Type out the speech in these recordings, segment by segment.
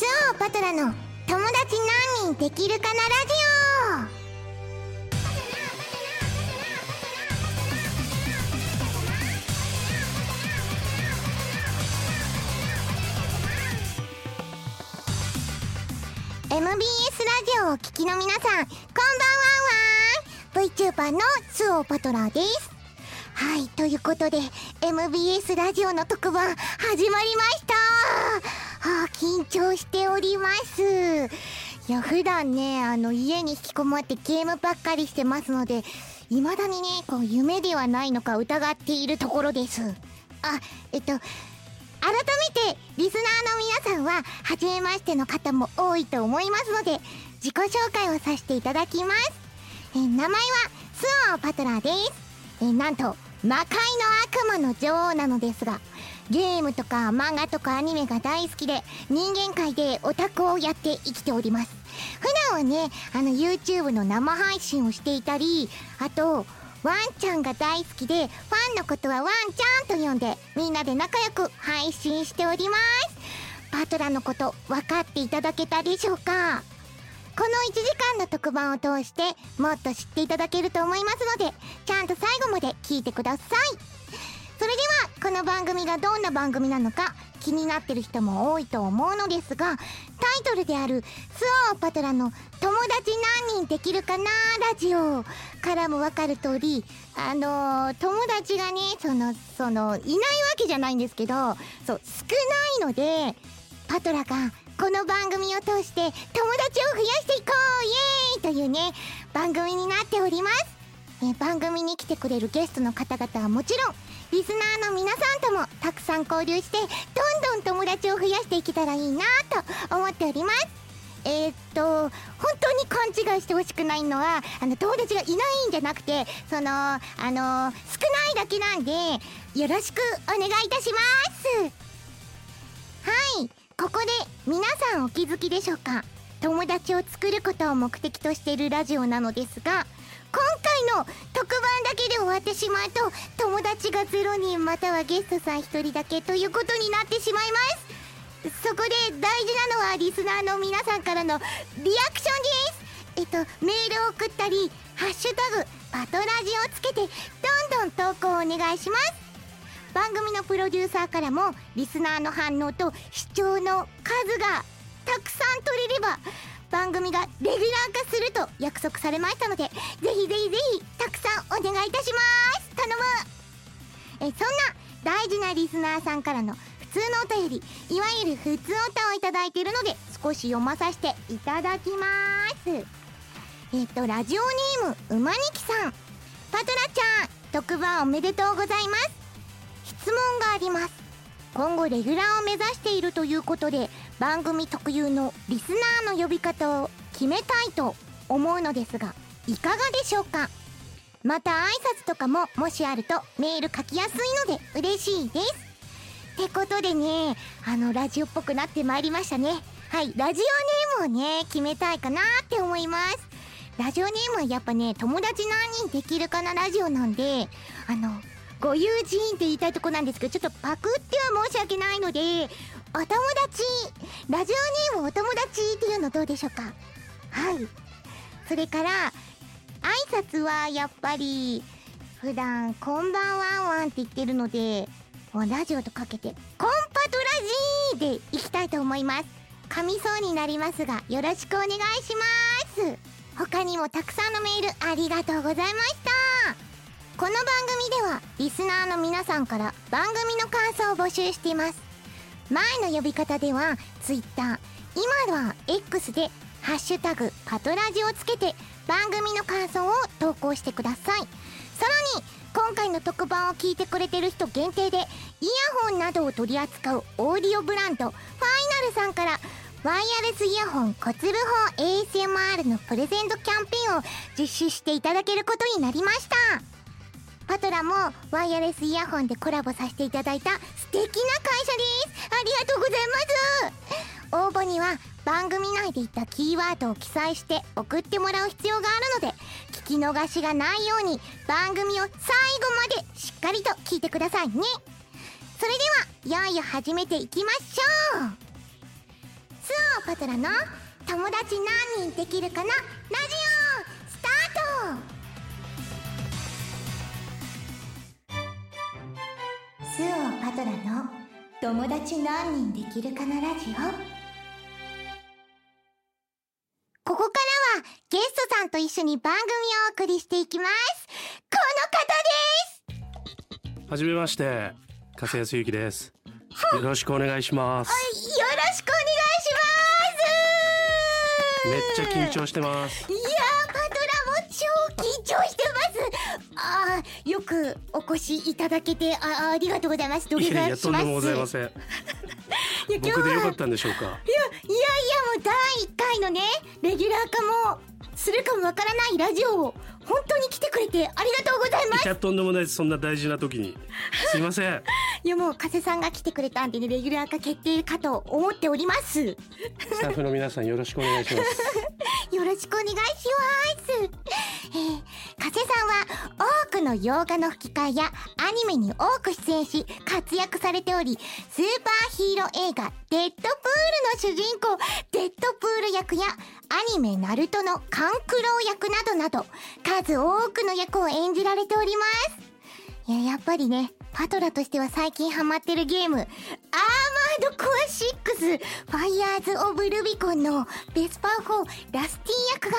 スオーパトラの友達何人できるかなラジオ MBS ラジオをお聞きの皆さんこんばんはわー VTuber のスオーパトラです。はいということで MBS ラジオの特番始まりました。あ緊張しております。いや普段ねあの家に引きこもってゲームばっかりしてますので未だにねこう夢ではないのか疑っているところです。あえっと改めてリスナーの皆さんは初めましての方も多いと思いますので自己紹介をさせていただきます。え名前はスオーパトラーです。えなんと魔界の悪魔の女王なのですがゲームとか漫画とかアニメが大好きで人間界でオタクをやって生きております。普段はねあの YouTube の生配信をしていたりあとワンちゃんが大好きでファンのことはワンちゃんと呼んでみんなで仲良く配信しております。パトラのこと分かっていただけたでしょうか？この1時間の特番を通してもっと知っていただけると思いますのでちゃんと最後まで聞いてください。それではこの番組がどんな番組なのか気になってる人も多いと思うのですがタイトルである「スオーパトラの友達何人できるかなラジオ」からも分かる通りあのー友達がねそのそのいないわけじゃないんですけどそう少ないのでパトラがこの番組を通して友達を増やしていこうイエーイというね番組になっております。え番組に来てくれるゲストの方々はもちろんリスナーの皆さんともたくさん交流してどんどん友達を増やしていけたらいいなと思っております。えーっと本当に勘違いしてほしくないのはあの友達がいないんじゃなくてそのあの少ないだけなんでよろしくお願いいたします。はい。ここで皆さんお気づきでしょうか？友達を作ることを目的としているラジオなのですが今回の特番だけで終わってしまうと友達が0人またはゲストさん1人だけということになってしまいます。そこで大事なのはリスナーの皆さんからのリアクションです。えっとメールを送ったり「ハッシュタグパトラジ」をつけてどんどん投稿をお願いします。番組のプロデューサーからもリスナーの反応と視聴の数がたくさん取れれば番組がレギュラー化すると約束されましたのでぜひぜひぜひたくさんお願いいたします。頼む。えそんな大事なリスナーさんからの普通のお便りいわゆる普通おたをいただいているので少し読まさせていただきます。えっとラジオネームうまにきさん。パトラちゃん特番おめでとうございます。質問があります。今後レギュラーを目指しているということで番組特有のリスナーの呼び方を決めたいと思うのですがいかがでしょうか？また挨拶とかももしあるとメール書きやすいので嬉しいです。ってことでねあのラジオっぽくなってまいりましたね。はいラジオネームをね決めたいかなって思います。ラジオネームはやっぱね友達何人できるかなラジオなんであのご友人って言いたいとこなんですけどちょっとパクっては申し訳ないのでお友達ラジオネームお友達っていうのどうでしょうか？はい。それから挨拶はやっぱり普段こんばんはんわんって言ってるのでもうラジオとかけてコンパトラジーでいきたいと思います。噛みそうになりますがよろしくお願いします。他にもたくさんのメールありがとうございました。この番組ではリスナーの皆さんから番組の感想を募集しています。前の呼び方では Twitter 今は X で「ハッシュタグパトラジ」をつけて番組の感想を投稿してください。さらに今回の特番を聞いてくれてる人限定でイヤホンなどを取り扱うオーディオブランドファイナルさんからワイヤレスイヤホン小粒法 ASMR のプレゼントキャンペーンを実施していただけることになりました。パトラもワイヤレスイヤホンでコラボさせていただいた素敵な会社です。ありがとうございます。応募には番組内で言ったキーワードを記載して送ってもらう必要があるので聞き逃しがないように番組を最後までしっかりと聞いてくださいね。それではいよいよ始めていきましょう。スオパトラの友達何人できるかな？ラジオスタート。スオパトラの友達何人できるかなラジオここからはゲストさんと一緒に番組をお送りしていきますこの方ですはじめまして、加瀬康之です。よろしくお願いします。よろしくお願いしめっますちゃ緊張してます。いやーパトラも超緊張してあーよくお越しいただけてあありがとうございます土下いやいや、座しますとんでもございません。いや今日は僕でよかったんでしょうか。いやいやいやもう第1回のねレギュラー化もするかもわからないラジオを本当に来てくれてありがとうございますいや、とんでもないです。そんな大事な時に。すいません。いやもう加瀬さんが来てくれたんでねレギュラー化決定かと思っておりますスタッフの皆さんよろしくお願いします。よろしくお願いします。の洋画の吹き替えやアニメに多く出演し活躍されており、スーパーヒーロー映画デッドプールの主人公デッドプール役やアニメナルトのカンクロウ役などなど数多くの役を演じられております。いや、やっぱりね、パトラとしては最近ハマってるゲーム、アーマードコア6、ファイヤーズ・オブ・ルビコンのベスパー4ラスティン役が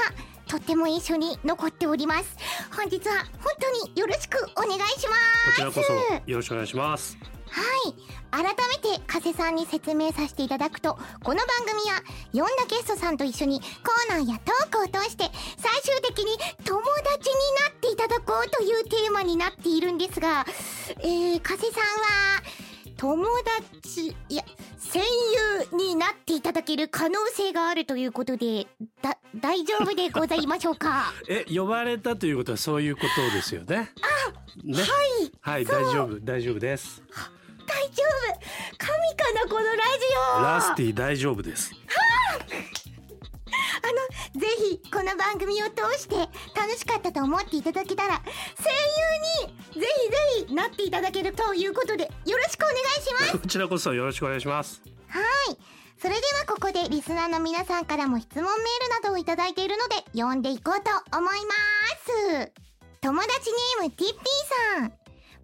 とっても印象に残っております。本日は本当によろしくお願いします。こちらこそよろしくお願いします。はい。改めて、加瀬さんに説明させていただくと、この番組は、呼んだゲストさんと一緒にコーナーやトークを通して、最終的に友達になっていただこうというテーマになっているんですが、えー、加瀬さんは、友達、いや、戦友になっていただける可能性があるということで、だ、大丈夫でございましょうか？え、呼ばれたということはそういうことですよね。ね。はい。はい、大丈夫、大丈夫です。大丈夫神かなこのラジオラスティ大丈夫です。あの、ぜひ、この番組を通して楽しかったと思っていただけたら、声優に、ぜひぜひなっていただけるということで、よろしくお願いします。こちらこそよろしくお願いします。はい。それではここでリスナーの皆さんからも質問メールなどをいただいているので、読んでいこうと思います。友達ネームティッピーさん。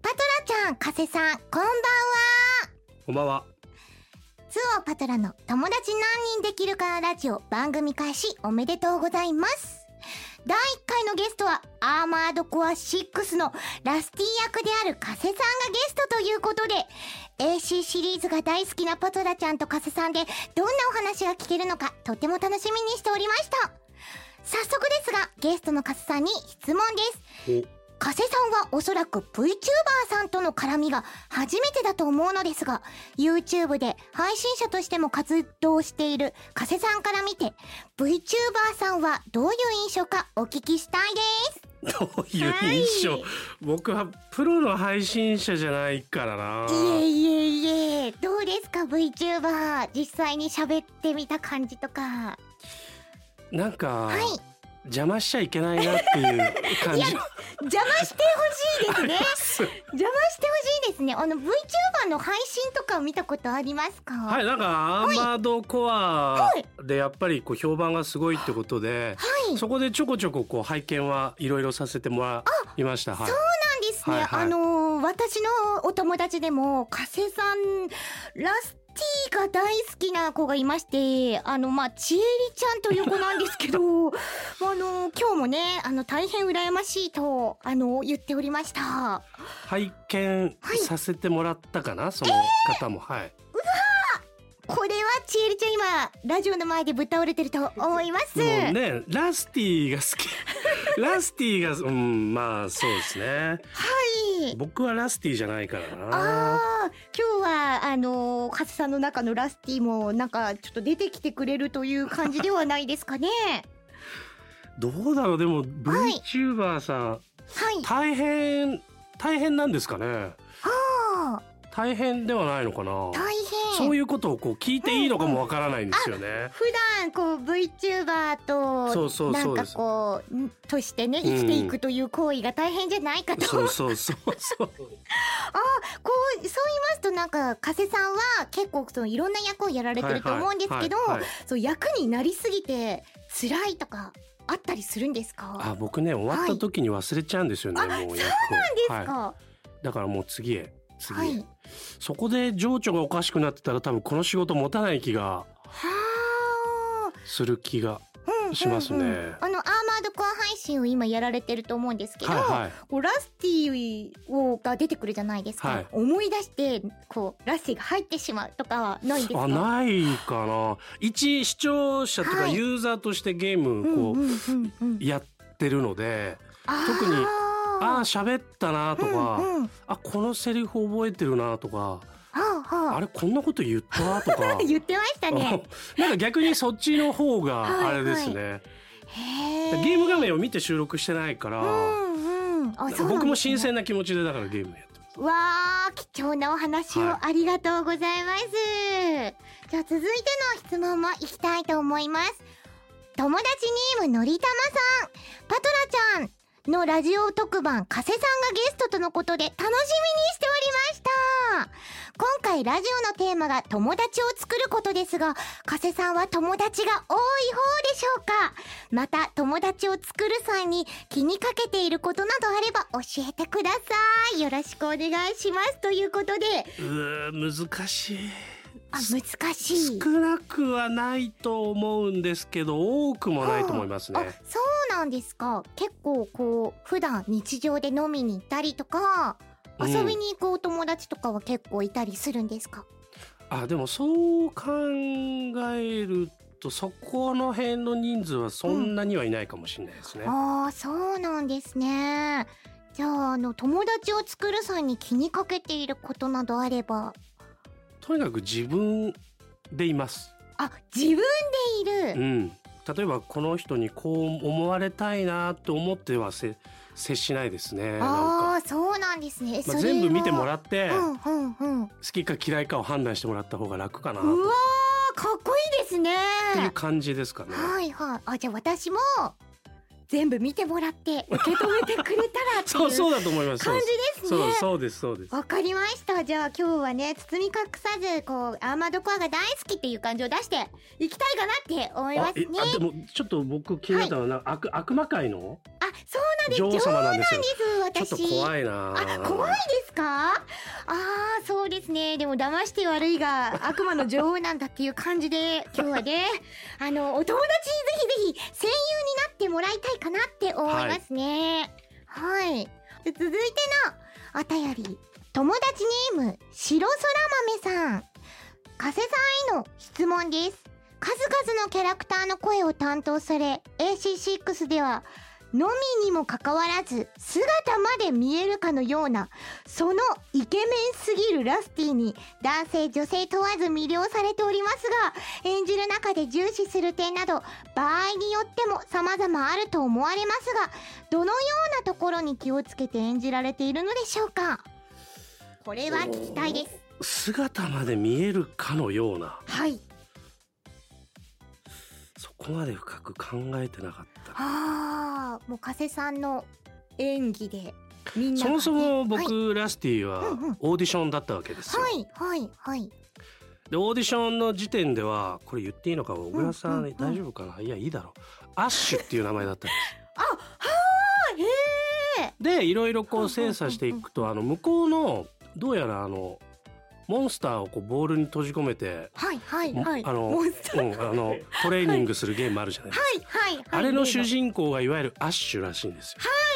パトラちゃん、加瀬さん、こんばんは。こんばんは。ツオパトラの友達何人できるかラジオ番組開始おめでとうございます。第1回のゲストはアーマードコア6のラスティ役である加瀬さんがゲストということで AC シリーズが大好きなパトラちゃんと加瀬さんでどんなお話が聞けるのかとても楽しみにしておりました。早速ですがゲストの加瀬さんに質問です。お加瀬さんはおそらく VTuber さんとの絡みが初めてだと思うのですが、YouTube で配信者としても活動している加瀬さんから見て、VTuber さんはどういう印象かお聞きしたいです。どういう印象、はい僕はプロの配信者じゃないからないえいえいえ、どうですか VTuber? 実際に喋ってみた感じとか。なんか、はい。邪魔しちゃいけないなっていう感じいや邪魔してほしいですね。邪魔してほしいですね。あの VTuber の配信とか見たことありますか？はいなんかアーマードコアでやっぱりこう評判がすごいってことで、はい。そこでちょこちょここう拝見はいろいろさせてもらいましたはいそうなんですね。はいはいあのー私のお友達でも、加瀬さん、ラスティが大好きな子がいまして、あの、まあ、ちえりちゃんという子なんですけど、あの今日もね、あの、大変羨ましいと、あの言っておりました。拝見させてもらったかな、その方も。はい。これはちえりちゃん今、ラジオの前でぶっ倒れてると思います。もうねラスティが好き。ラスティがうんまあそうですね。はい。僕はラスティじゃないからな。ああ、今日は、あのー、カズさんの中のラスティも、なんか、ちょっと出てきてくれるという感じではないですかね。どうだろう？でも VTuber さん、はい。大変大変なんですかね？大変ではないのかな？大変。そういうことをこう聞いていいのかもわからないんですよね。普段こう VTuber とそうそうなんかこうんとしてね生きていくという行為が大変じゃないかと、そうそうそうそう。こうそう言いますとなんか加瀬さんは結構そのいろんな役をやられてると思うんですけど、はいはい。はいそう役になりすぎて辛いとかあったりするんですか？あ僕ね終わった時に忘れちゃうんですよね、はい。もう役を。ですはい、かだからもう次へ次へ、はいそこで情緒がおかしくなってたら多分この仕事持たない気がはする気があしますねうん。うんうんあのアーマードコア配信を今やられてると思うんですけど、はいはい。こうラスティをが出てくるじゃないですか、はい。思い出してこうラスティが入ってしまうとかはないんですか？あないかな。一視聴者とかはい。ユーザーとしてゲームこうやってるので、あー特にああ喋ったなとか、うんうん。あこのセリフ覚えてるなとかはあはあ。あれこんなこと言ったなとか。言ってましたね。なんか逆にそっちの方はいはい。があれですね、へー。ゲーム画面を見て収録してないから、うんうん。あそうなんですね。僕も新鮮な気持ちでだからゲームやってます。わあ貴重なお話をはい。ありがとうございます。じゃあ続いての質問もいきたいと思います。友達ネームのりたまさん、パトラちゃんのラジオ特番加瀬さんがゲストとのことで楽しみにしておりました。今回ラジオのテーマが友達を作ることですが、加瀬さんは友達が多い方でしょうか？また友達を作る際に気にかけていることなどあれば教えてください。よろしくお願いします。ということで、うー難しいあ、難しい。少なくはないと思うんですけど多くもないと思いますねあ、そうなんですか。結構こう、普段日常で飲みに行ったりとか、うん遊びに行くお友達とかは結構いたりするんですか、あでもそう考えるとそこの辺の人数はそんなにはいないかもしれないですね、ああ、そうなんですね。じゃあ、あの、友達を作る際に気にかけていることなどあれば、とにかく自分でいますあ、自分でいる。うん例えばこの人にこう思われたいなと思ってはせ接しないですねああ、そうなんですね。まあ、全部見てもらっって、うんうんうん。好きか嫌いかを判断してもらった方が楽かなうわかっこいいですね。ていう感じですかね。はいはい。あ、じゃあ私も全部見てもらって 受け止めてくれたらっていうそうそうだと思います。感じですね。そうですそうです。わかりました。じゃあ今日はね、包み隠さず、こう、アーマードコアが大好きっていう感じを出していきたいかなって思いますね。でもちょっと僕気になったのは、な悪悪魔界のあ、そうなんです。女王様なんですよ。私。ちょっと怖いな。あ、怖いですか？ああ、そうですね。でも騙して悪いが悪魔の女王なんだっていう感じで、今日はね、あの、お友達にぜひぜひ戦友になってもらいたいかなって思いますね。はい。で続いてのお便り。友達ネーム、白空豆さん。加瀬さんへの質問です。数々のキャラクターの声を担当され、AC6 では、のみにもかかわらず姿まで見えるかのようなそのイケメンすぎるラスティに男性女性問わず魅了されておりますが演じる中で重視する点など場合によっても様々あると思われますがどのようなところに気をつけて演じられているのでしょうか？これは聞きたいです。姿まで見えるかのような。はい。そこまで深く考えてなかった。あーもう加瀬さんの演技でみんなそもそも僕、はい。ラスティはオーディションだったわけですよ。はいはいはい。でオーディションの時点ではこれ言っていいのか小倉さん,、うんうんうん。大丈夫かな？いやいいだろう。アッシュっていう名前だったんですあはーへえでいろいろこう精査していくとあの向こうのどうやらあのモンスターをこうボールに閉じ込めて、はいはいはい。あのうん、あのトレーニングするゲームあるじゃないですか、はいはいはい。あれの主人公がいわゆるアッシュらしいんですよ。はい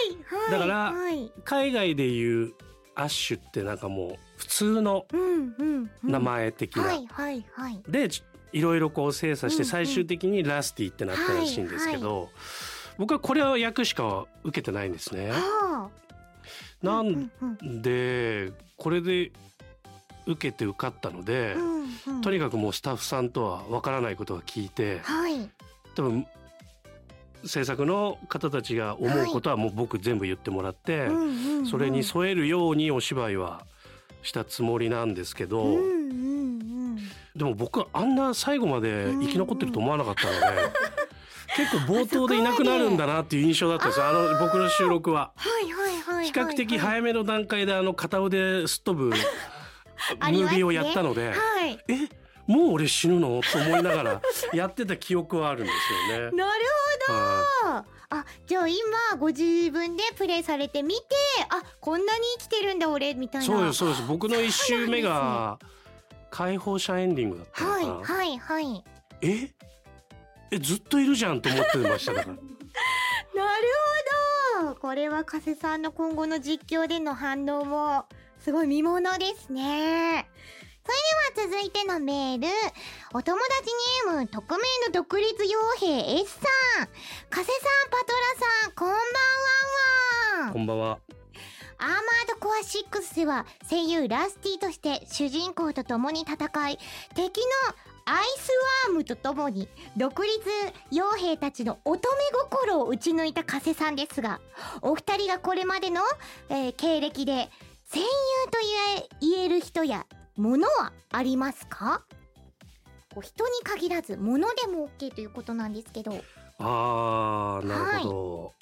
だからはい海外でいうアッシュってなんかもう普通の名前的な、はいはいはい。でちいろいろこう精査して最終的にラスティってなったらしいんですけど、僕はこれは役しか受けてないんですね。はあなんでこれで受けて受かったので、うんうん。とにかくもうスタッフさんとはわからないことが聞いてはい。多分制作の方たちが思うことはもう僕全部言ってもらって、うんうんうんそれに添えるようにお芝居はしたつもりなんですけど、うんうんうんでも僕はあんな最後まで生き残ってると思わなかったので、結構冒頭でいなくなるんだなっていう印象だったんですよあの僕の収録は。比較的早めの段階であの片腕すっ飛ぶムービーをやったので、はい。えもう俺死ぬの？と思いながら やってた記憶はあるんですよね。なるはほど。あじゃあ今ご自分でプレイされてみてあこんなに生きてるんだ俺みたいな。いそうですそうです。僕の一周目が解放者エンディングだったのかな、はいはいはい。え？えずっといるじゃんと思ってましただから。なるほど。これは加瀬さんの今後の実況での反応もすごい見ものですね。それでは続いてのメールお友達ネーム匿名の独立傭兵 S さん。加瀬さんパトラさんこんばんは。んわんこんばんは。アーマードコア6では声優ラスティとして主人公と共に戦い敵のアイスワームと共に独立傭兵たちの乙女心を打ち抜いた加瀬さんですがお二人がこれまでの、えー経歴で戦友と言え言える人やものはありますか？こう人に限らず物でも OK ということなんですけど。あーなるほど、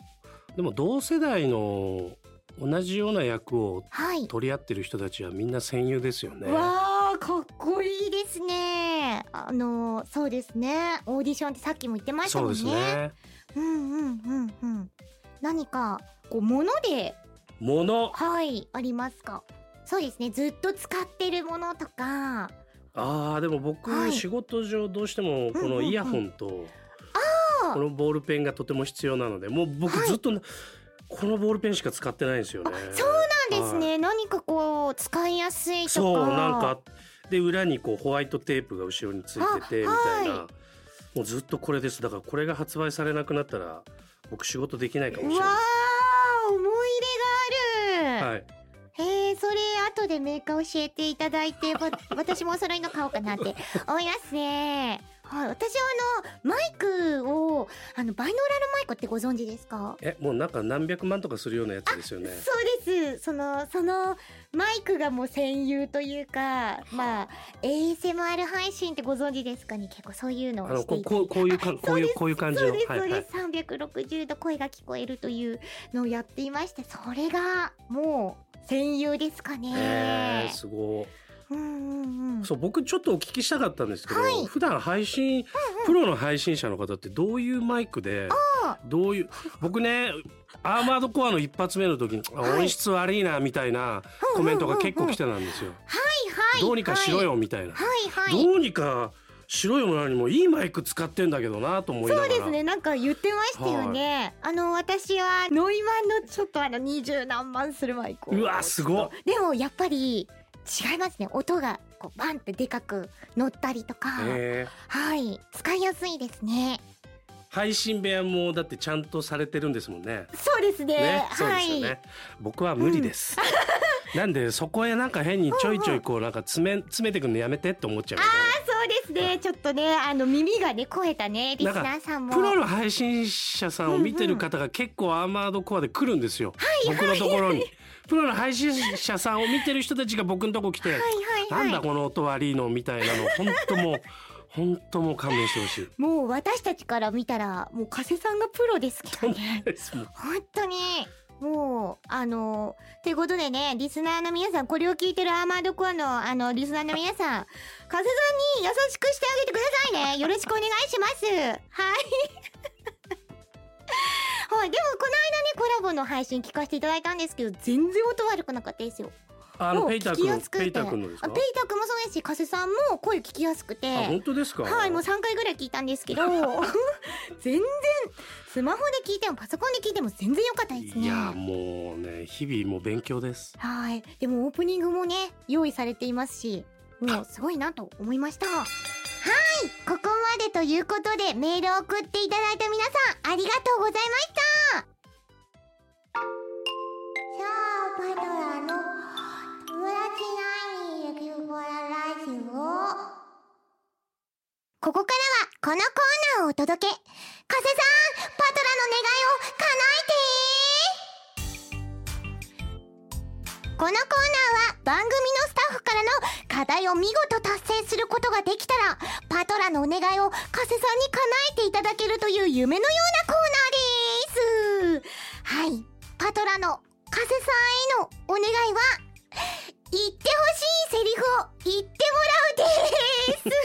でも同世代の同じような役をはい。取り合ってる人たちはみんな戦友ですよね。わあかっこいいですね。あのそうですね。オーディションってさっきも言ってましたそうもんね。ですね。うんうんうんうん。何かこう物でものはいありますか？そうですねずっと使ってるものとか。あーでも僕、はい。仕事上どうしてもこのイヤホンとあー。このボールペンがとても必要なのでもう僕はい。ずっとな、このボールペンしか使ってないんですよね。そうなんですね、何かこう使いやすいとか。そうなんかで裏にこうホワイトテープが後ろについててみたいな、はもうずっとこれです。だからこれが発売されなくなったら僕仕事できないかもしれなー後でメーカー教えていただいて 私もお揃いの買おうかなって思いますね。はい。私はあのマイクをあのバイノーラルマイクってご存知ですか？えもうなんか何百万とかするようなやつですよね。そうです。そのそのマイクがもう戦友というかまあ ASMR 配信ってご存知ですかね？結構そういうのあのこをしていてこうこういうかこういうこういう感じの。そうです、はいはい。そうです。360度声が聞こえるというのをやっていましてそれがもう戦友ですかね、えー、すごい。うんうんうん。そう僕ちょっとお聞きしたかったんですけど、はい。普段配信、プロの配信者の方ってどういうマイクであどういう僕ねアーマードコアの一発目の時に、あはい。音質悪いなみたいなコメントが結構来てたんですよ。はいはい。どうにかしろよみたいな。はいはい。どうにかしろよなにもいいマイク使ってんだけどなと思い。そうですね。なんか言ってましたよね、あの私はノイマンのちょっとあの二十何万するマイクをうわすごっ。でもやっぱり違いますね。音がこうバンってでかく乗ったりとか、えはい。使いやすいですね。ー配信部屋もだってちゃんとされてるんですもんね。そうですね。ね、はい。僕は無理です。なんでそこへなんか変にちょいちょいこうなんか詰め詰めてくるのやめてって思っちゃうみたいな。そうですね。ちょっとねあの耳がね超えたねリスナーさんも。プロの配信者さんを見てる方が結構アーマードコアで来るんですよ、僕のところに。プロの配信者さんを見てる人たちが僕のとこ来て、はいはいはい。なんだこの音悪いのみたいなの本当もう 本当もう勘弁してほしい。もう私たちから見たらもう加瀬さんがプロですけどね。本当に。もうあのということでねリスナーの皆さんこれを聞いてるアーマードコアのあのリスナーの皆さん加瀬さんに優しくしてあげてくださいね。よろしくお願いします。はいはいでもこの間ねコラボの配信聞かせていただいたんですけど全然音悪くなかったですよ。あのペイター君ペイター君のですか？あペイター君もそうですし加瀬さんも声聞きやすくて。あ本当ですか？はい、もう3回ぐらい聞いたんですけど 全然スマホで聞いてもパソコンで聞いても全然良かったですね。いやもうね日々もう勉強です。はいでもオープニングもね用意されていますしもうすごいなと思いましたはいここまでということでメールを送っていただいた皆さんありがとうございました。さあパトラの友達何人いるラジオここからはこのコーナーをお届け。加瀬さんパトラの願いを叶えてこのコーナーは番組のスタッフからの課題を見事達成することができたらパトラのお願いを加瀬さんに叶えていただけるという夢のようなコーナーです。はい。パトラの加瀬さんへのお願いは言ってほしいセリフを言ってもらうです。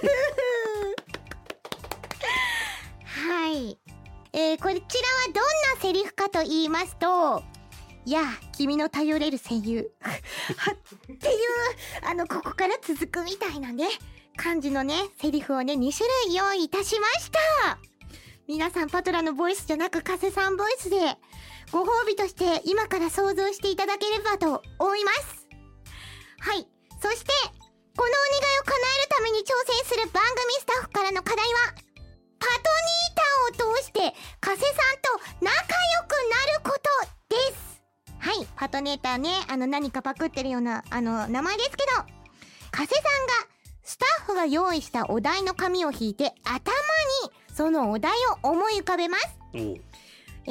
はい、えー、こちらはどんなセリフかと言いますといや君の頼れる声優。っていうあのここから続くみたいなね感じのねセリフをね2種類用意いたしました。皆さんパトラのボイスじゃなく加瀬さんボイスでご褒美として今から想像していただければと思います。はい。そしてこのお願いを叶えるために挑戦する番組スタッフからの課題はパトニータを通して加瀬さんと仲良くなることです。はいパトネーターねあの何かパクってるようなあの名前ですけど加瀬さんがスタッフが用意したお題の紙を引いて頭にそのお題を思い浮かべます。え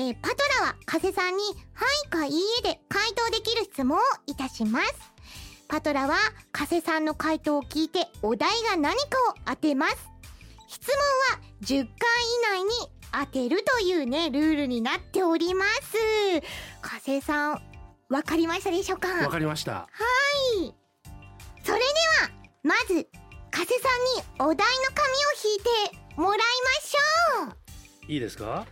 ーパトラは加瀬さんに「はい」か「いいえ」で回答できる質問をいたします。パトラは加瀬さんの回答を聞いてお題が何かを当てます。質問は10回以内に当てるというねルールになっております。加瀬さんわかりましたでしょうか？わかりました。はい。それではまず加瀬さんにお題の紙を引いてもらいましょう。いいですか？はい。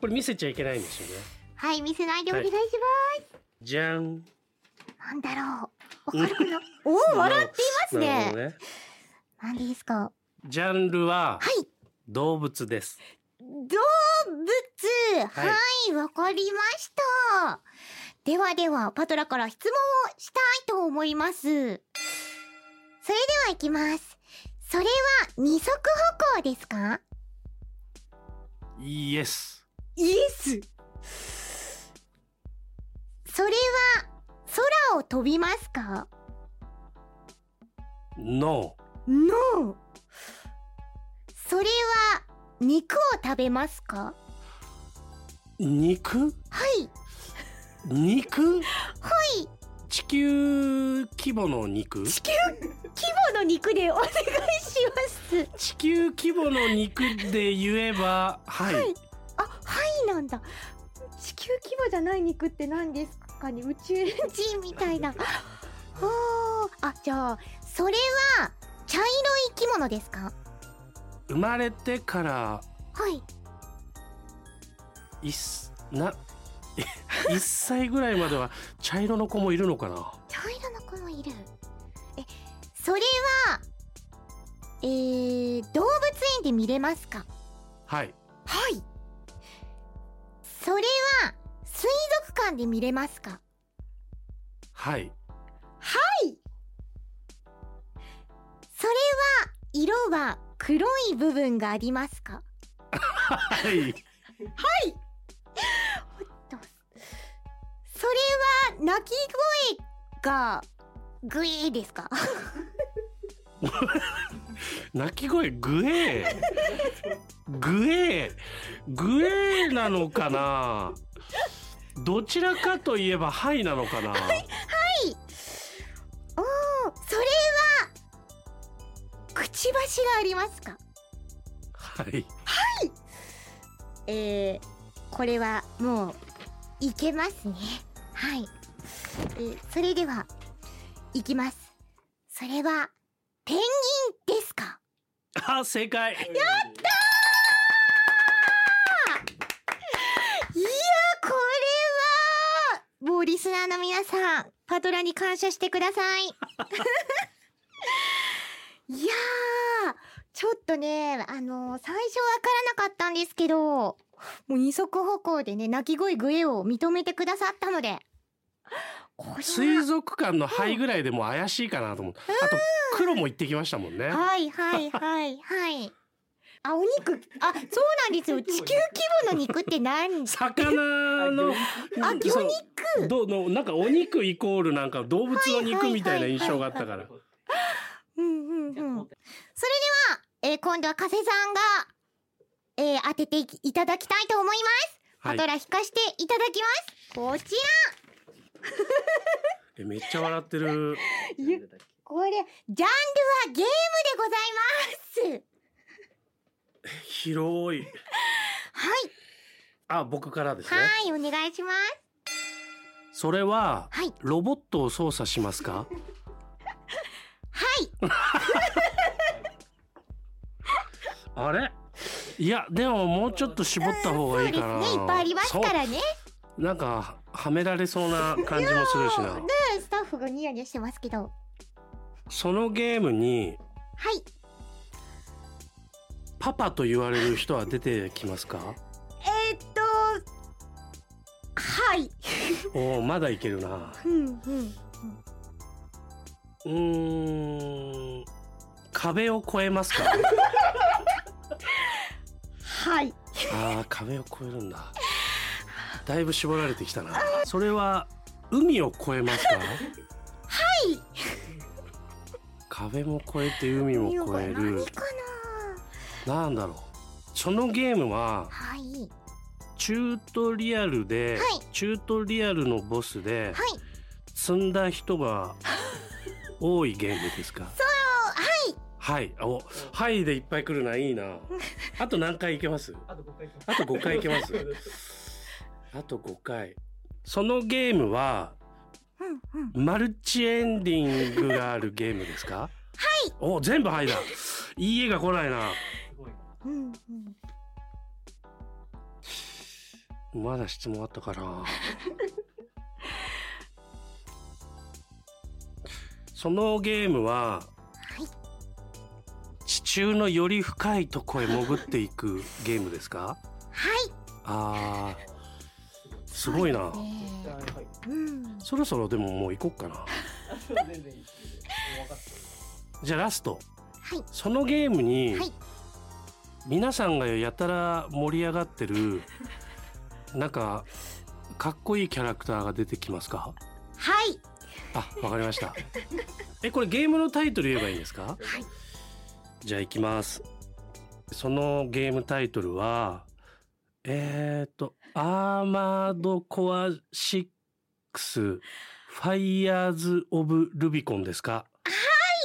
これ見せちゃいけないんですよね。はい見せないでお願いします、じゃん。なんだろう。わかるかな？おお笑っていますね。何ですか？はジャンルはい動物です。動物。はい。わ、かりました。ではではパトラから質問をしたいと思います。それでは行きます。それは二足歩行ですか？イエス。イエス。それは空を飛びますか？ノノーそれは肉を食べますか？ー肉？はい。肉？はい。地球規模の肉？地球規模の肉でお願いします。地球規模の肉で言えばはい、はい。あはいなんだ。地球規模じゃない肉って何ですかね宇宙人みたいな。おー。あじゃあそれは茶色い生き物ですか？生まれてからはい。いすな1歳ぐらいまでは茶色の子もいるのかな？茶色の子もいる。えそれはえー、動物園で見れますか？はい。はい。それは水族館で見れますか？はい。それは色は黒い部分がありますか？はい。と。それは鳴き声がグイーですか？鳴き声グエー？グエー？グエーなのかな？どちらかといえばはいなのかな？おーそれはくちばしがありますか？はい。えー、これはもういけますね。はい、えーそれではいきます。それはペンギンですか？あ正解。いやこれは！もうリスナーの皆さんパトラに感謝してください いやーちょっとねあの最初わからなかったんですけどもう二足歩行でね鳴き声グエを認めてくださったので。水族館の灰ぐらいでもう怪しいかなと思って。あと黒も行ってきましたもんね。はいはいはいはい。あお肉あそうなんですよ。地球規模の肉って何？魚のあ魚肉？どのなんかお肉イコールなんか動物のはいはい肉みたいな印象があったからうんうんうん。それでは、えー今度は加瀬さんが、えー当てていいただきたいと思います。はいパトラ引かしていただきます。こちえめっちゃ笑ってる ら。これ、ジャンルはゲームでございます。広いはい。あ僕からですねはい、お願いします。それははい。ロボットを操作しますか？はい。あれ？いやでももうちょっと絞った方がいいかな、ね、いっぱいありますからね。なんかはめられそうな感じもするしな。ねスタッフがニヤニヤしてますけど。そのゲームにはい。パパと言われる人は出てきますか？えっとはい。おおまだいけるな。うん、うん。ーん。壁を越えますか？はい。あー壁を越えるんだ。だいぶ絞られてきたな。それは海を越えますか？はい。壁も越えて海も越える。何かな？んだろう。そのゲームはなはい。チュートリアルで、はい。チュートリアルのボスではい。積んだ人が多いゲームですか？はい。はい。おはいでいっぱい来るないいな。あと何回いけます？あと5回あと5回いけます？あと5 回。そのゲームはうんうん。マルチエンディングがあるゲームですか？はい。お全部はいだ。いい絵が来ないな。すごい。うんうん。まだ質問あったかな？そのゲームははい。地中のより深いとこへ潜っていくゲームですか？はい。あーすごいな。はい。うん。そろそろでももう行こっかな。じゃあラスト。はい。そのゲームにはい。皆さんがやたら盛り上がってるなんかかっこいいキャラクターが出てきますか？はいあわかりました。えこれゲームのタイトル言えばいいんですか？はい。じゃあ行きます。そのゲームタイトルはえーとアーマードコア6ファイヤーズ・オブ・ルビコンですか？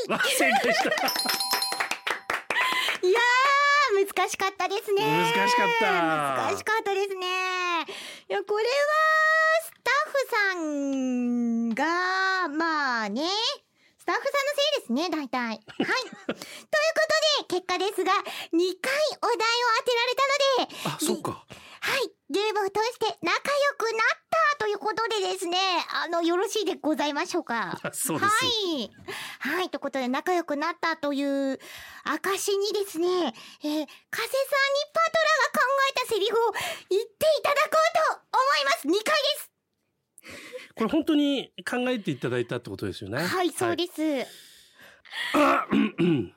はい。正解した。いやー難しかったですね。難しかった。難しかったですね。いやこれはさんがまあねスタッフさんのせいですね大体はい ということで結果ですが2回お題を当てられたのであそっかはいゲームを通して仲良くなったということでですねあのよろしいでございましょうかそうですはい。はい。ということで、仲良くなったという証にですね、えー、加瀬さんにパトラが考えたセリフを言っていただこうと思います。2回です。これ本当に考えていただいたってことですよねはい、そうです。うん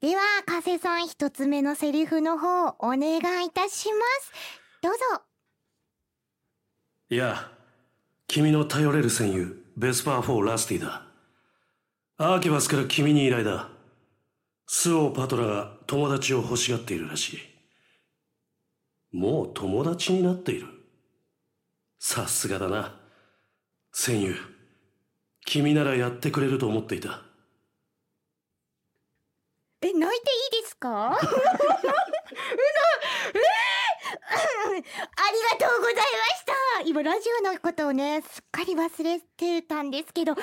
では、加瀬さん一つ目のセリフの方、お願いいたします。どうぞ。いや君の頼れる戦友ベスパー4ラスティだアーキバスから君に依頼だスオーパトラが友達を欲しがっているらしいもう友達になっているさすがだな。戦友君ならやってくれると思っていた。え、泣いていいですか？うな、えー、ありがとうございました。今ラジオのことをね、すっかり忘れてたんですけど、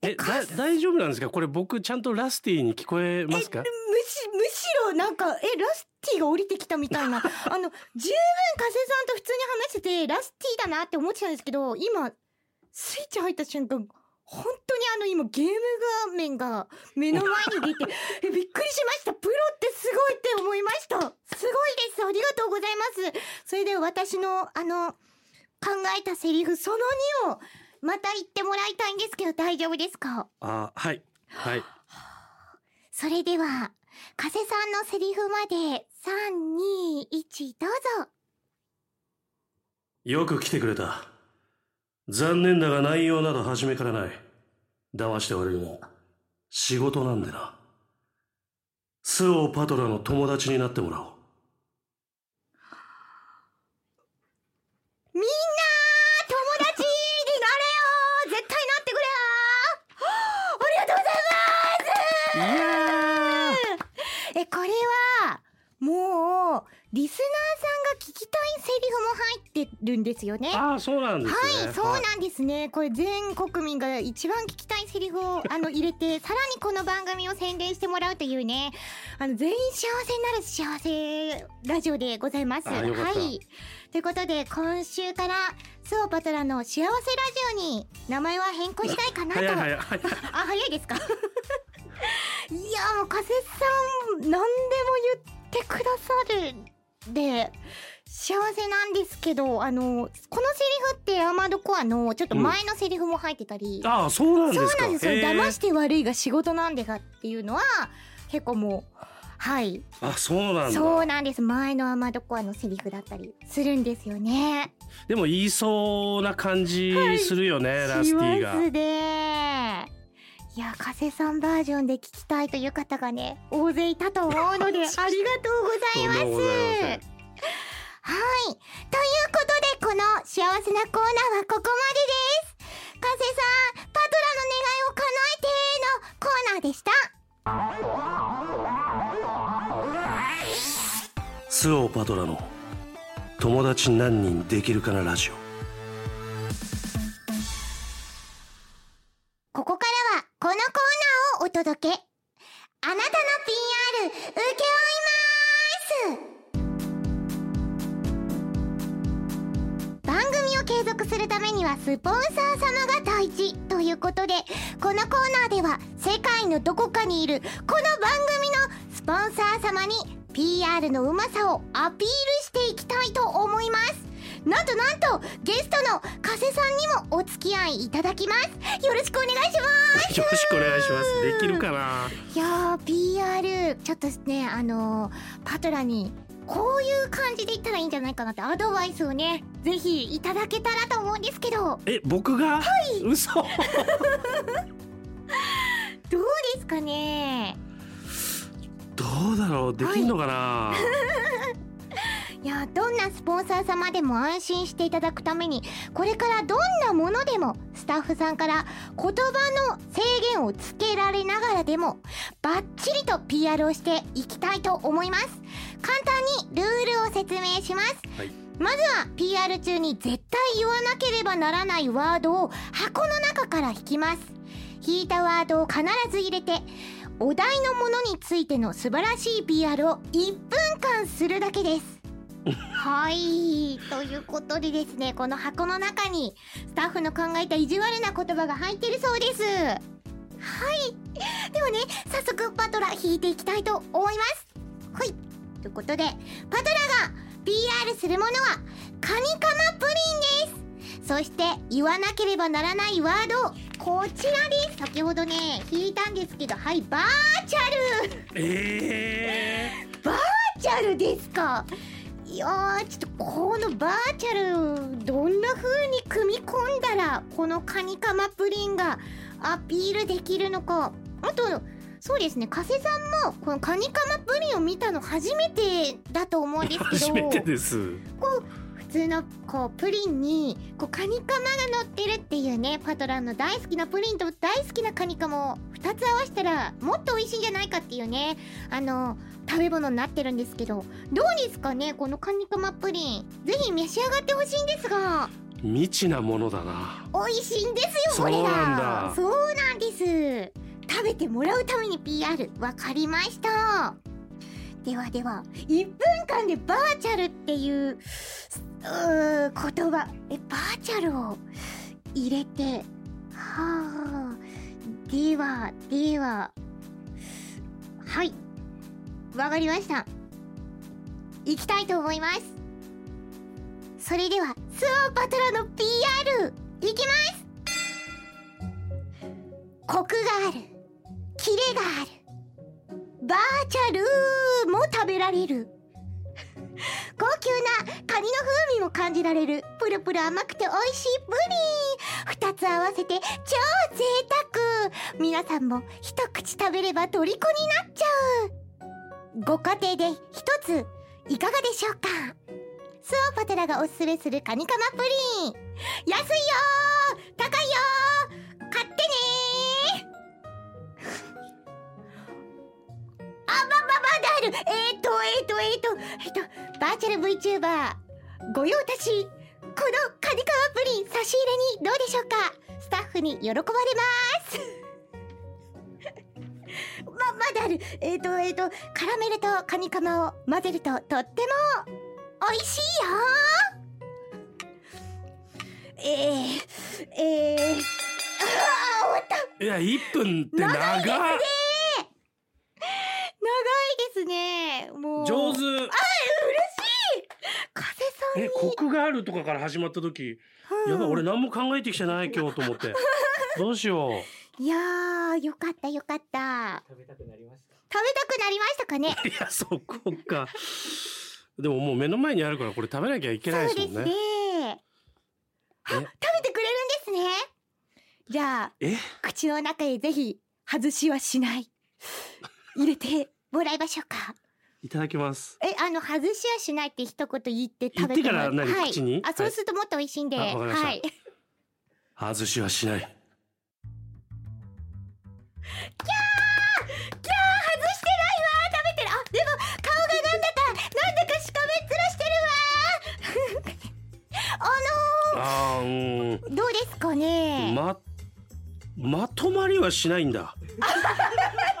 えだ大丈夫なんですか？これ僕ちゃんとラスティに聞こえますか？むしむしろなんかえラスティが降りてきたみたいな。あの十分加瀬さんと普通に話しててラスティだなって思ってたんですけど今スイッチ入った瞬間本当にあの今ゲーム画面が目の前に出て えびっくりしました。プロってすごいって思いました。すごいです。ありがとうございます。それでは私のあの考えたセリフその2をまた言ってもらいたいんですけど大丈夫ですか？あはい。はい。それでは、加瀬さんのセリフまで、3、2、1、どうぞ。よく来てくれた。残念だが内容など初めからない。騙して悪いが、仕事なんでな。スオーパトラの友達になってもらおう。みんな友達になれよ絶対なってくれよありがとうございますいやえ、これは、もう、リスナーさんが聞きたいセリフも入ってるんですよね。ああ、そうなんですね。はい、そうなんですね。これ全国民が一番聞きたいセセリフをあの入れてさらにこの番組を宣伝してもらうというねあの全員幸せになる幸せラジオでございます。あよかったはいということで今週からスオパトラの幸せラジオに名前は変更したいかなと。早い早い早いあ早いですか？いやもう加瀬さん何でも言ってくださるで幸せなんですけどあのこのセリフってアーマードコアのちょっと前のセリフも入ってたり、ああそうなんですか。そうなんです。よ騙して悪いが仕事なんでかっていうのは結構もうはい。あそうなんだ。そうなんです。前のアーマードコアのセリフだったりするんですよね。でも言いそうな感じするよね、ラスティが。しますねいや加瀬さんバージョンで聞きたいという方がね大勢いたと思うので ありがとうございますはい。ということで、この幸せなコーナーはここまでです。加瀬さん、パトラの願いを叶えてのコーナーでした。スオパトラの友達何人できるかなラジオこのコーナーをお届け。あなたの PR、請け負います番組を継続するためにはスポンサー様が大事ということで、このコーナーでは世界のどこかにいるこの番組のスポンサー様に PR のうまさをアピールしていきたいと思います。なんとなんとゲストの加瀬さんにもお付き合いいただきます。よろしくお願いします。よろしくお願いします。できるかな？いやー PR ちょっとねあのーパトラにこういう感じで言ったらいいんじゃないかなってアドバイスをねぜひいただけたらと思うんですけど。え僕が？はい。嘘。どうですかね。どうだろう？できんのかな、いやどんなスポンサー様でも安心していただくためにこれからどんなものでもスタッフさんから言葉の制限をつけられながらでもバッチリと PR をしていきたいと思います。簡単にルールを説明します、はい。まずは PR 中に絶対言わなければならないワードを箱の中から引きます。引いたワードを必ず入れてお題のものについての素晴らしい PR を1分間するだけですはいということでですねこの箱の中にスタッフの考えた意地悪な言葉が入ってるそうです。はいではね早速パトラ引いていきたいと思います。はいということでパトラが PR するものはカニカマプリンです。そして言わなければならないワードこちらです。先ほどね引いたんですけどはいバーチャル。えバーチャルですかいやーちょっとこのバーチャルどんな風に組み込んだらこのカニカマプリンがアピールできるのかあとそうですね加瀬さんもこのカニカマプリンを見たの初めてだと思うんですけど 初めてです。こう普通のこうプリンにこうカニカマが乗ってるっていうねパトランの大好きなプリンと大好きなカニカマを2つ合わせたらもっと美味しいんじゃないかっていうねあの食べ物になってるんですけどどうですかねこのカニカマプリン。ぜひ召し上がってほしいんですが。未知なものだな。美味しいんですよこれそうなんが。だそうなんです。食べてもらうために PR わかりましたではでは1分間でバーチャルっていうう言葉えバーチャルを入れてはあではでははいわかりました。行きたいと思いますそれではスオーパトラの PR いきます。コクがあるキレがある。バーチャルも食べられる。高級なカニの風味も感じられるプルプル甘くて美味しいプリン。2つ合わせて超贅沢。皆さんも一口食べれば虜になっちゃう。ご家庭で一ついかがでしょうか？スオパテラがおすすめするカニカマプリン。安いよー。高いよー。買ってねあばばばである。えーとえーとえーと。えーとバーチャル VTuber 御用達。このカニカマプリン差し入れにどうでしょうか？スタッフに喜ばれます。PR えっ、とえっ、とカラメルとカニカマを混ぜるととっても美味しいよ。えー、えー、あー終わった。いや1分って長長いですね長いですね。もう。上手。あ嬉しい。風さんに。えコクがあるとかから始まった時。うん。やばい俺何も考えてきてない今日と思って。どうしよいやーよかったよかった。食べたくなりました。食べたくなりましたかね？ういやそこか。でももう目の前にあるからこれ食べなきゃいけないですもんそうですね。食べてくれるんですね。じゃあえ？口の中へぜひ外しはしない。入れてもらいましょうか。いただきます。えあの外しはしないって一言言って食べてから何はい。口に？あそうするともっと美味しいんで、はい。外しはしない。キャー！外してないわ食べてる。あでも顔がなんだかなんだかしかめっ面してるわ ああーうーん。のー、どうですかね、ままとまりはしないんだ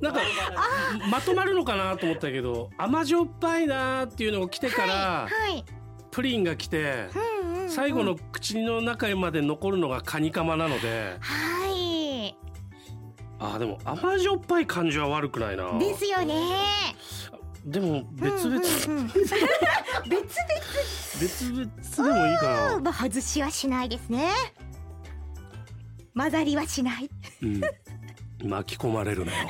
なんかまとまるのかなと思ったけど甘じょっぱいなーっていうのが来てから、はい、プリンが来てうんうんうん。最後の口の中まで残るのがカニカマなので。はい。あーでも甘じょっぱい感じは悪くないな。ですよね。でも別々、うんうんうん。別別々でもいいか々なまあ外しはしないですね。混ざりはしない。うん。巻き込まれるなよ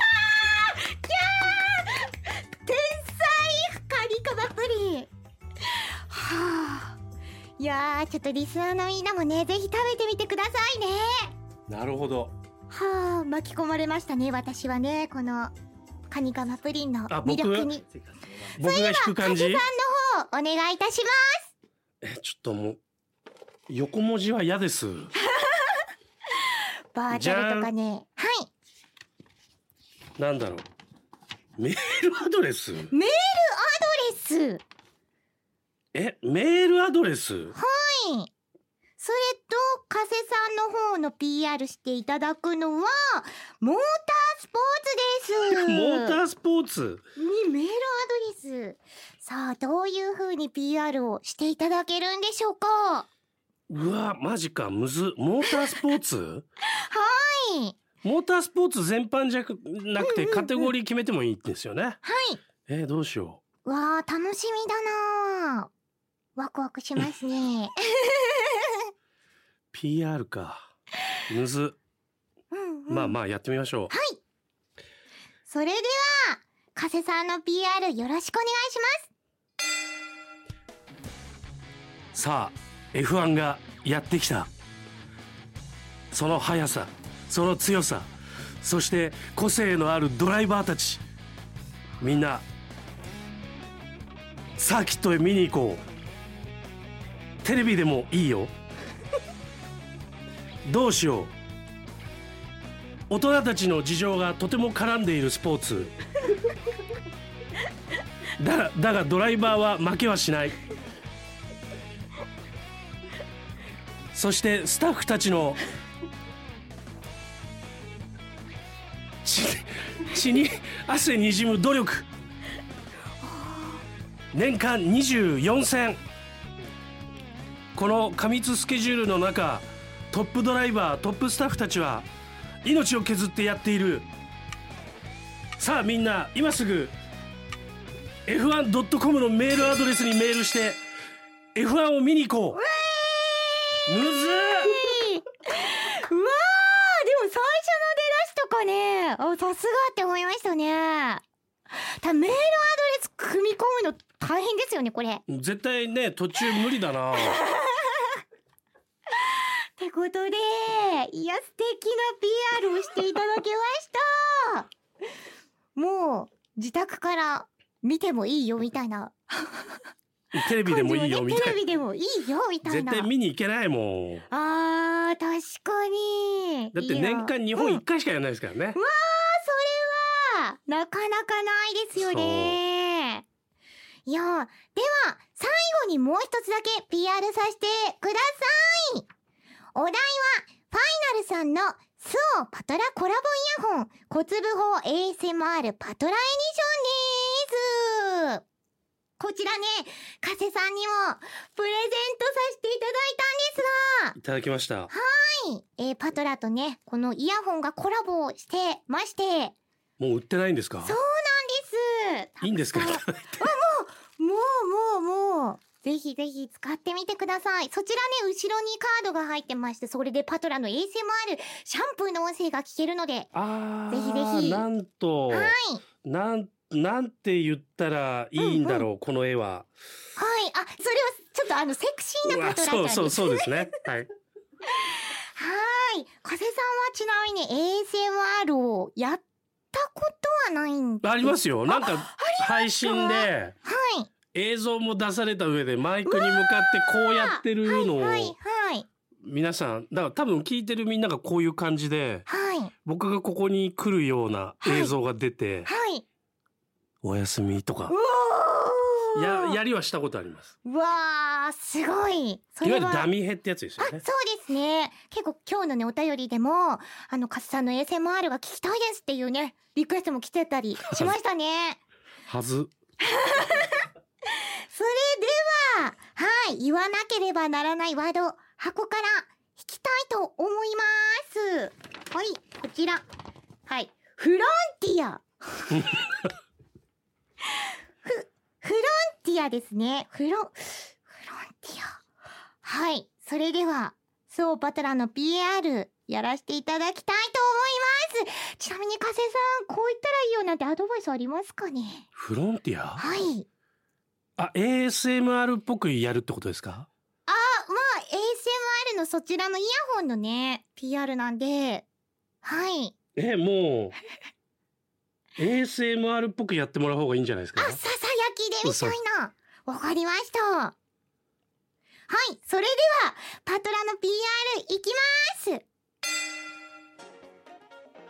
あ。いやーちょっとリスナーのみんなもねぜひ食べてみてくださいね。なるほど。はあ巻き込まれましたね私はねこのカニカマプリンの魅力に。僕が引く感じ？さんの方お願いいたします。えちょっともう横文字は嫌です。バーチャルとかね。はい。なんだろう。メールアドレス？メールアドレスえメールアドレス？はい。それと加瀬さんの方の PR していただくのはモータースポーツです。モータースポーツ？にメールアドレス。さあどういう風に PR をしていただけるんでしょうか？はうわマジかむず。モータースポーツ？い。モータースポーツ全般じゃなくてうんうんうん。カテゴリー決めてもいいんですよね。はい。えーどうしよわあ楽しみだなワクワクしますね。う PR か。むず。うん、うん、まあまあやってみましょう。はい。それでは加瀬さんの PR よろしくお願いします。さあ F1 がやってきた。その速さその強さそして個性のあるドライバーたち。みんなサーキットへ見に行こうテレビでもいいよ。どうしよう。大人たちの事情がとても絡んでいるスポーツ。だだがドライバーは負けはしない。そしてスタッフたちの血に汗にじむ努力。年間24戦。この過密スケジュールの中トップドライバートップスタッフたちは命を削ってやっている。さあみんな今すぐ F1.com のメールアドレスにメールして F1 を見に行こう。むずっ。うわーでも最初の出だしとかねあさすがって思いましたね。たメールアドレス組み込むの大変ですよねこれ。絶対ね途中無理だな ってことでいや素敵な PR をしていただきました。もう自宅から見てもいいよみたいな。テレビでもいいよ感じねテレみたいビでもいいよみたな。い絶な対見に行けないもん。あー確かに。だって年間日本うん1回しかやらないですからね、それはなかなかないですよね。いやでは最後にもう一つだけ PR させてください。お題はファイナルさんのスオパトラコラボイヤホン小粒法 ASMR パトラエディションです。こちらね、加瀬さんにもプレゼントさせていただいたんですが、いただきました。はい、えーパトラとね、このイヤホンがコラボしてまして、もう売ってないんですか？そうなんです。いいんですかたくさんもうもうもうぜひぜひ使ってみてください。そちらね後ろにカードが入ってましてそれでパトラの ASMR シャンプーの音声が聞けるのでああ、ぜひぜひ。なんと、はい。なん、なんて言ったらいいんだろう、この絵は。はい。あそれはちょっとあのセクシーなパトラちゃんですそうそうそうですね。はい。はい。加瀬さんはちなみに ASMR をやったことはないんですありますよ。なんか？配信ではい映像も出された上でマイクに向かってこうやってるのをはいはい皆さん、だから多分聞いてるみんながこういう感じで、はい僕がここに来るような映像が出て、はいおやすみとかや、やりはしたことあります。うわーすごいいわゆるダミヘってやつですあ、そうよね。ですね。結構今日のね、お便りでも、あの、カスさんの ASMR が聞きたいですっていうね、リクエストも来てたりしましたね。はず。それでは、はい、言わなければならないワード、箱から引きたいと思います。はい、こちら。はい、フロンティア。ふ、フロンティアですね。フロン、フロンティア。はい、それでは、そうパトラの PR やらせていただきたいと思います。ちなみに加瀬さん、こう言ったらいいよなんてアドバイスありますかね？フロンティア？はい。あ、ASMR っぽくやるってことですか？あ、まあ、ASMR のそちらのイヤホンのね、PR なんで、はい。え、もう、ASMR っぽくやってもらう方がいいんじゃないですか？あ、ささやきでみたいな。わかりました。はい、それでは、パトラの PR いきます。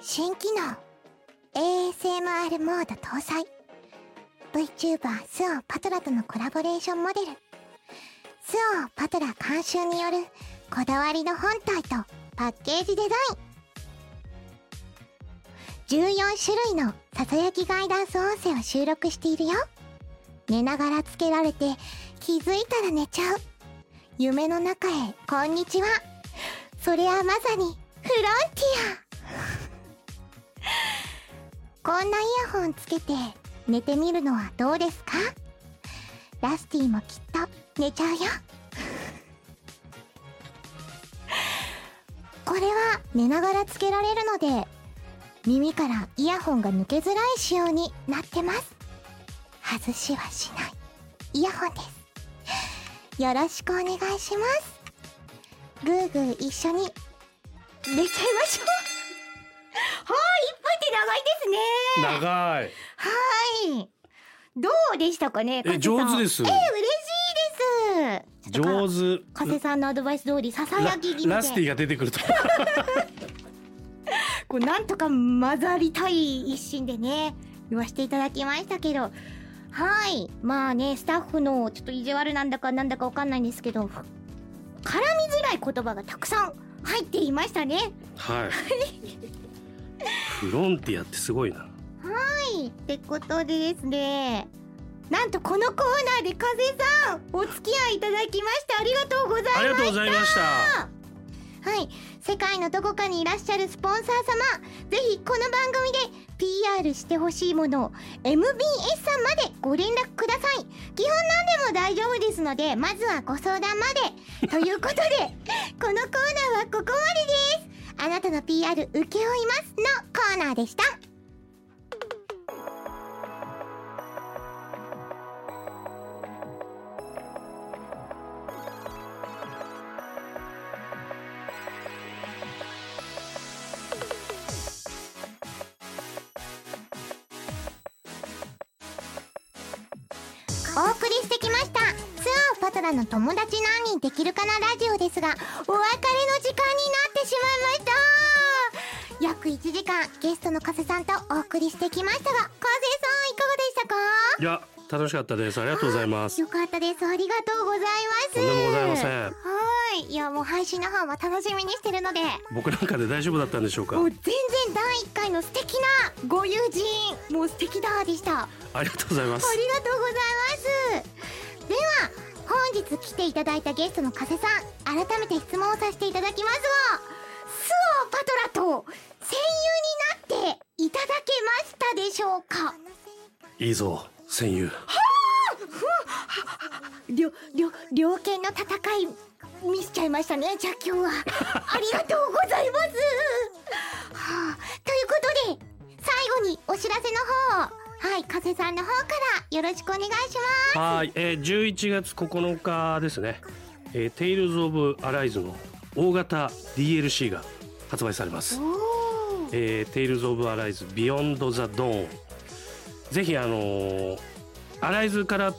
新機能、ASMR モード搭載。VTuber スオパトラとのコラボレーションモデル。スオパトラ監修によるこだわりの本体とパッケージデザイン。14種類のささやきガイダンス音声を収録しているよ。寝ながらつけられて気づいたら寝ちゃう。夢の中へこんにちは。それはまさにフロンティア。こんなイヤホンつけて寝てみるのはどうですか？ラスティもきっと寝ちゃうよ。これは寝ながらつけられるので耳からイヤホンが抜けづらい仕様になってます。外しはしない。イヤホンです。よろしくお願いします。グーグー一緒に寝ちゃいましょう。はい。一杯って長いですね。長い。はいどうでしたかねえ上手ですえー、嬉しいです上手手。加瀬さんのアドバイス通りささラやきラスティが出てくると。こうなんとか混ざりたい一心でね言わせていただきましたけどはいまあねスタッフのちょっと意地悪なんだかなんだかわかんないんですけどふ絡みづらい言葉がたくさん入っていましたねはい。フロンティアってすごいな。はいってことでですねなんとこのコーナーで風さんお付き合いいただきましてありがとうございますありがとうございました。はい。世界のどこかにいらっしゃるスポンサー様ぜひこの番組で PR してほしいものを MBS さんまでご連絡ください。基本何でも大丈夫ですのでまずはご相談まで。ということで このコーナーはここまでです。あなたの PR 請け負いますのコーナーでしたの友達何人できるかなラジオですがお別れの時間になってしまいました。約1時間ゲストの加瀬さんとお送りしてきましたが加瀬さんいかがでしたか？いや、楽しかったです。ありがとうございます。よかったです。ありがとうございます。とんでもございません。はい。いやもう配信の方も楽しみにしてるので。僕なんかで大丈夫だったんでしょうか？もう全然第1回の素敵なご友人もう素敵だでした。ありがとうございます。ありがとうございます。では本日来ていただいたゲストの加瀬さん改めて質問をさせていただきますがスオパトラと戦友になっていただけましたでしょうか？いいぞ戦友両両両剣の戦い見せちゃいましたねじゃあ今日はありがとうございますはあということで最後にお知らせの方はい加瀬さんの方からよろしくお願いします。はい、えー、11月9日ですね、えー、 Tales of Arise の大型 DLC が発売されます。えー、 Tales of Arise Beyond the Dawn ぜひあのー Arise から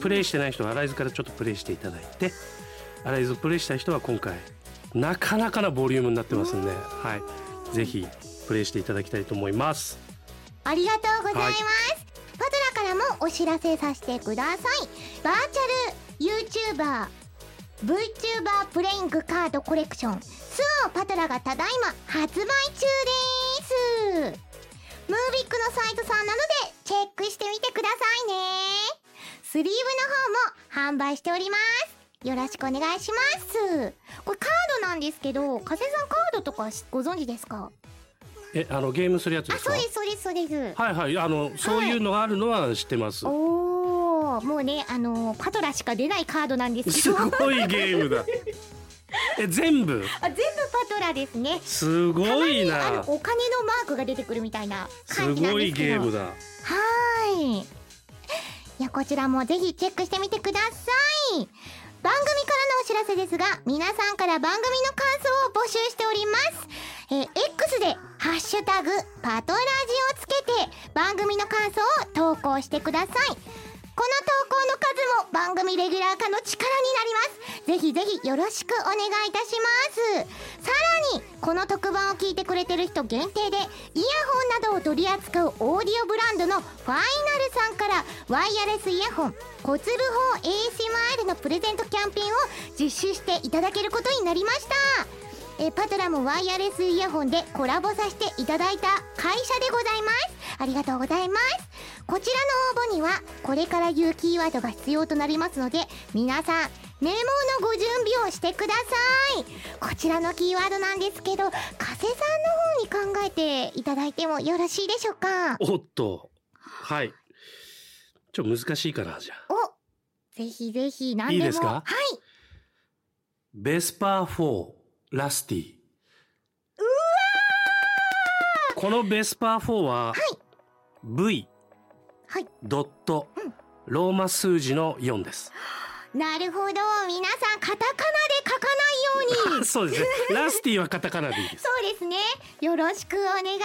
プレイしてない人は Arise からちょっとプレイしていただいてアライズプレイした人は今回なかなかなボリュームになってますんで、はい、ぜひプレイしていただきたいと思いますありがとうございます、はいパトラからもお知らせさせてください。バーチャル YouTuber VTuber プレイングカードコレクション。スオーパトラがただいま発売中です。ムービックのサイトさんなのでチェックしてみてくださいね。スリーブの方も販売しております。よろしくお願いします。これカードなんですけど加瀬さんカードとかご存知ですか？えあのゲームするやつであすか？そうですそうですそうです。はいはいあのそういうのがあるのは知ってます、おおもうねあのパトラしか出ないカードなんですけすど。あごいゲームだ。え全部？全部パトラですね。すごいあのなお金のマークが出てくるみたいなす感じなんごいですけど。ゲームだ。はーい。いやこちらもぜひチェックしてみてください番組からのお知らせですが皆さんから番組の感想を募集しております。えー X で「ハッシュタグパトラジ」をつけて番組の感想を投稿してください。この投稿の数も番組レギュラー化の力になります。ぜひぜひよろしくお願いいたします。さらにこの特番を聞いてくれてる人限定でイヤホンなどを取り扱うオーディオブランドのファイナルさんからワイヤレスイヤホン小鶴法 ASMR のプレゼントキャンペーンを実施していただけることになりました。えーパトラもワイヤレスイヤホンでコラボさせていただいた会社でございます。ありがとうございます。こちらの応募にはこれから言うキーワードが必要となりますので皆さんメモのご準備をしてください。こちらのキーワードなんですけど加瀬さんの方に考えていただいてもよろしいでしょうか？おっと。はい。ちょっと難しいかなじゃあ。おぜひぜひ何でも。いいですか？はい。ベスパー4ラスティこのベスパー4は、V はい。ドット。ローマ数字の4です。なるほど。皆さんカタカナで書かないように。そうですね。ラスティはカタカナでいいです。そうですね。よろしくお願いし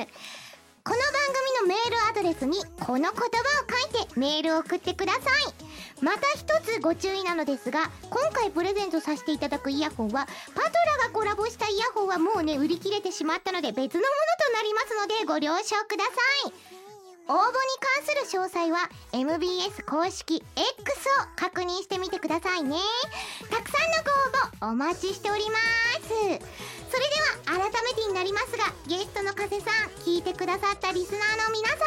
ます。この番組のメールアドレスにこの言葉を書いてメールを送ってください。また一つご注意なのですが、今回プレゼントさせていただくイヤホンは、パトラがコラボしたイヤホンはもうね、売り切れてしまったので別のものとなりますのでご了承ください。応募に関する詳細は MBS 公式 X を確認してみてくださいね。たくさんのご応募お待ちしております。それでは改めてになりますがゲストの加瀬さん聞いてくださったリスナーの皆さん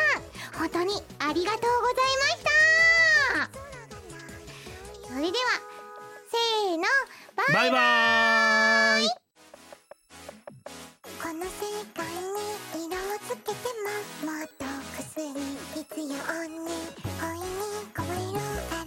本当にありがとうございました。それではせーのバイバイ。バーイ。この世界に色をつけてももっと薬必要に恋に恋色